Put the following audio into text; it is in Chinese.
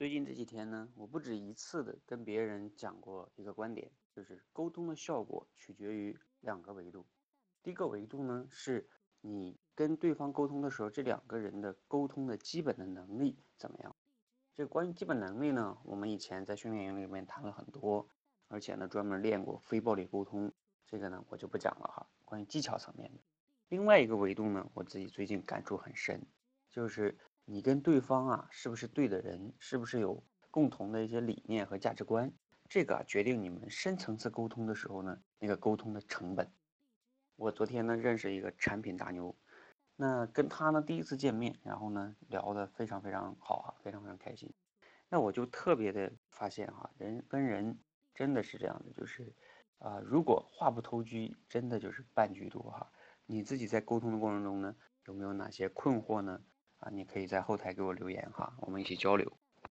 最近这几天呢，我不止一次的跟别人讲过一个观点，就是沟通的效果取决于两个维度。第一个维度呢，是你跟对方沟通的时候，这两个人的沟通的基本的能力怎么样？这关于基本能力呢，我们以前在训练营里面谈了很多，而且呢专门练过非暴力沟通，这个呢我就不讲了哈。关于技巧层面的，另外一个维度呢，我自己最近感触很深，就是。你跟对方啊，是不是对的人？是不是有共同的一些理念和价值观？这个决定你们深层次沟通的时候呢，那个沟通的成本。我昨天呢认识一个产品大牛，那跟他呢第一次见面，然后呢聊得非常非常好哈，非常非常开心。那我就特别的发现哈，人跟人真的是这样的，就是啊，如果话不投机，真的就是半句多哈。你自己在沟通的过程中呢，有没有哪些困惑呢？啊，你可以在后台给我留言哈，我们一起交流。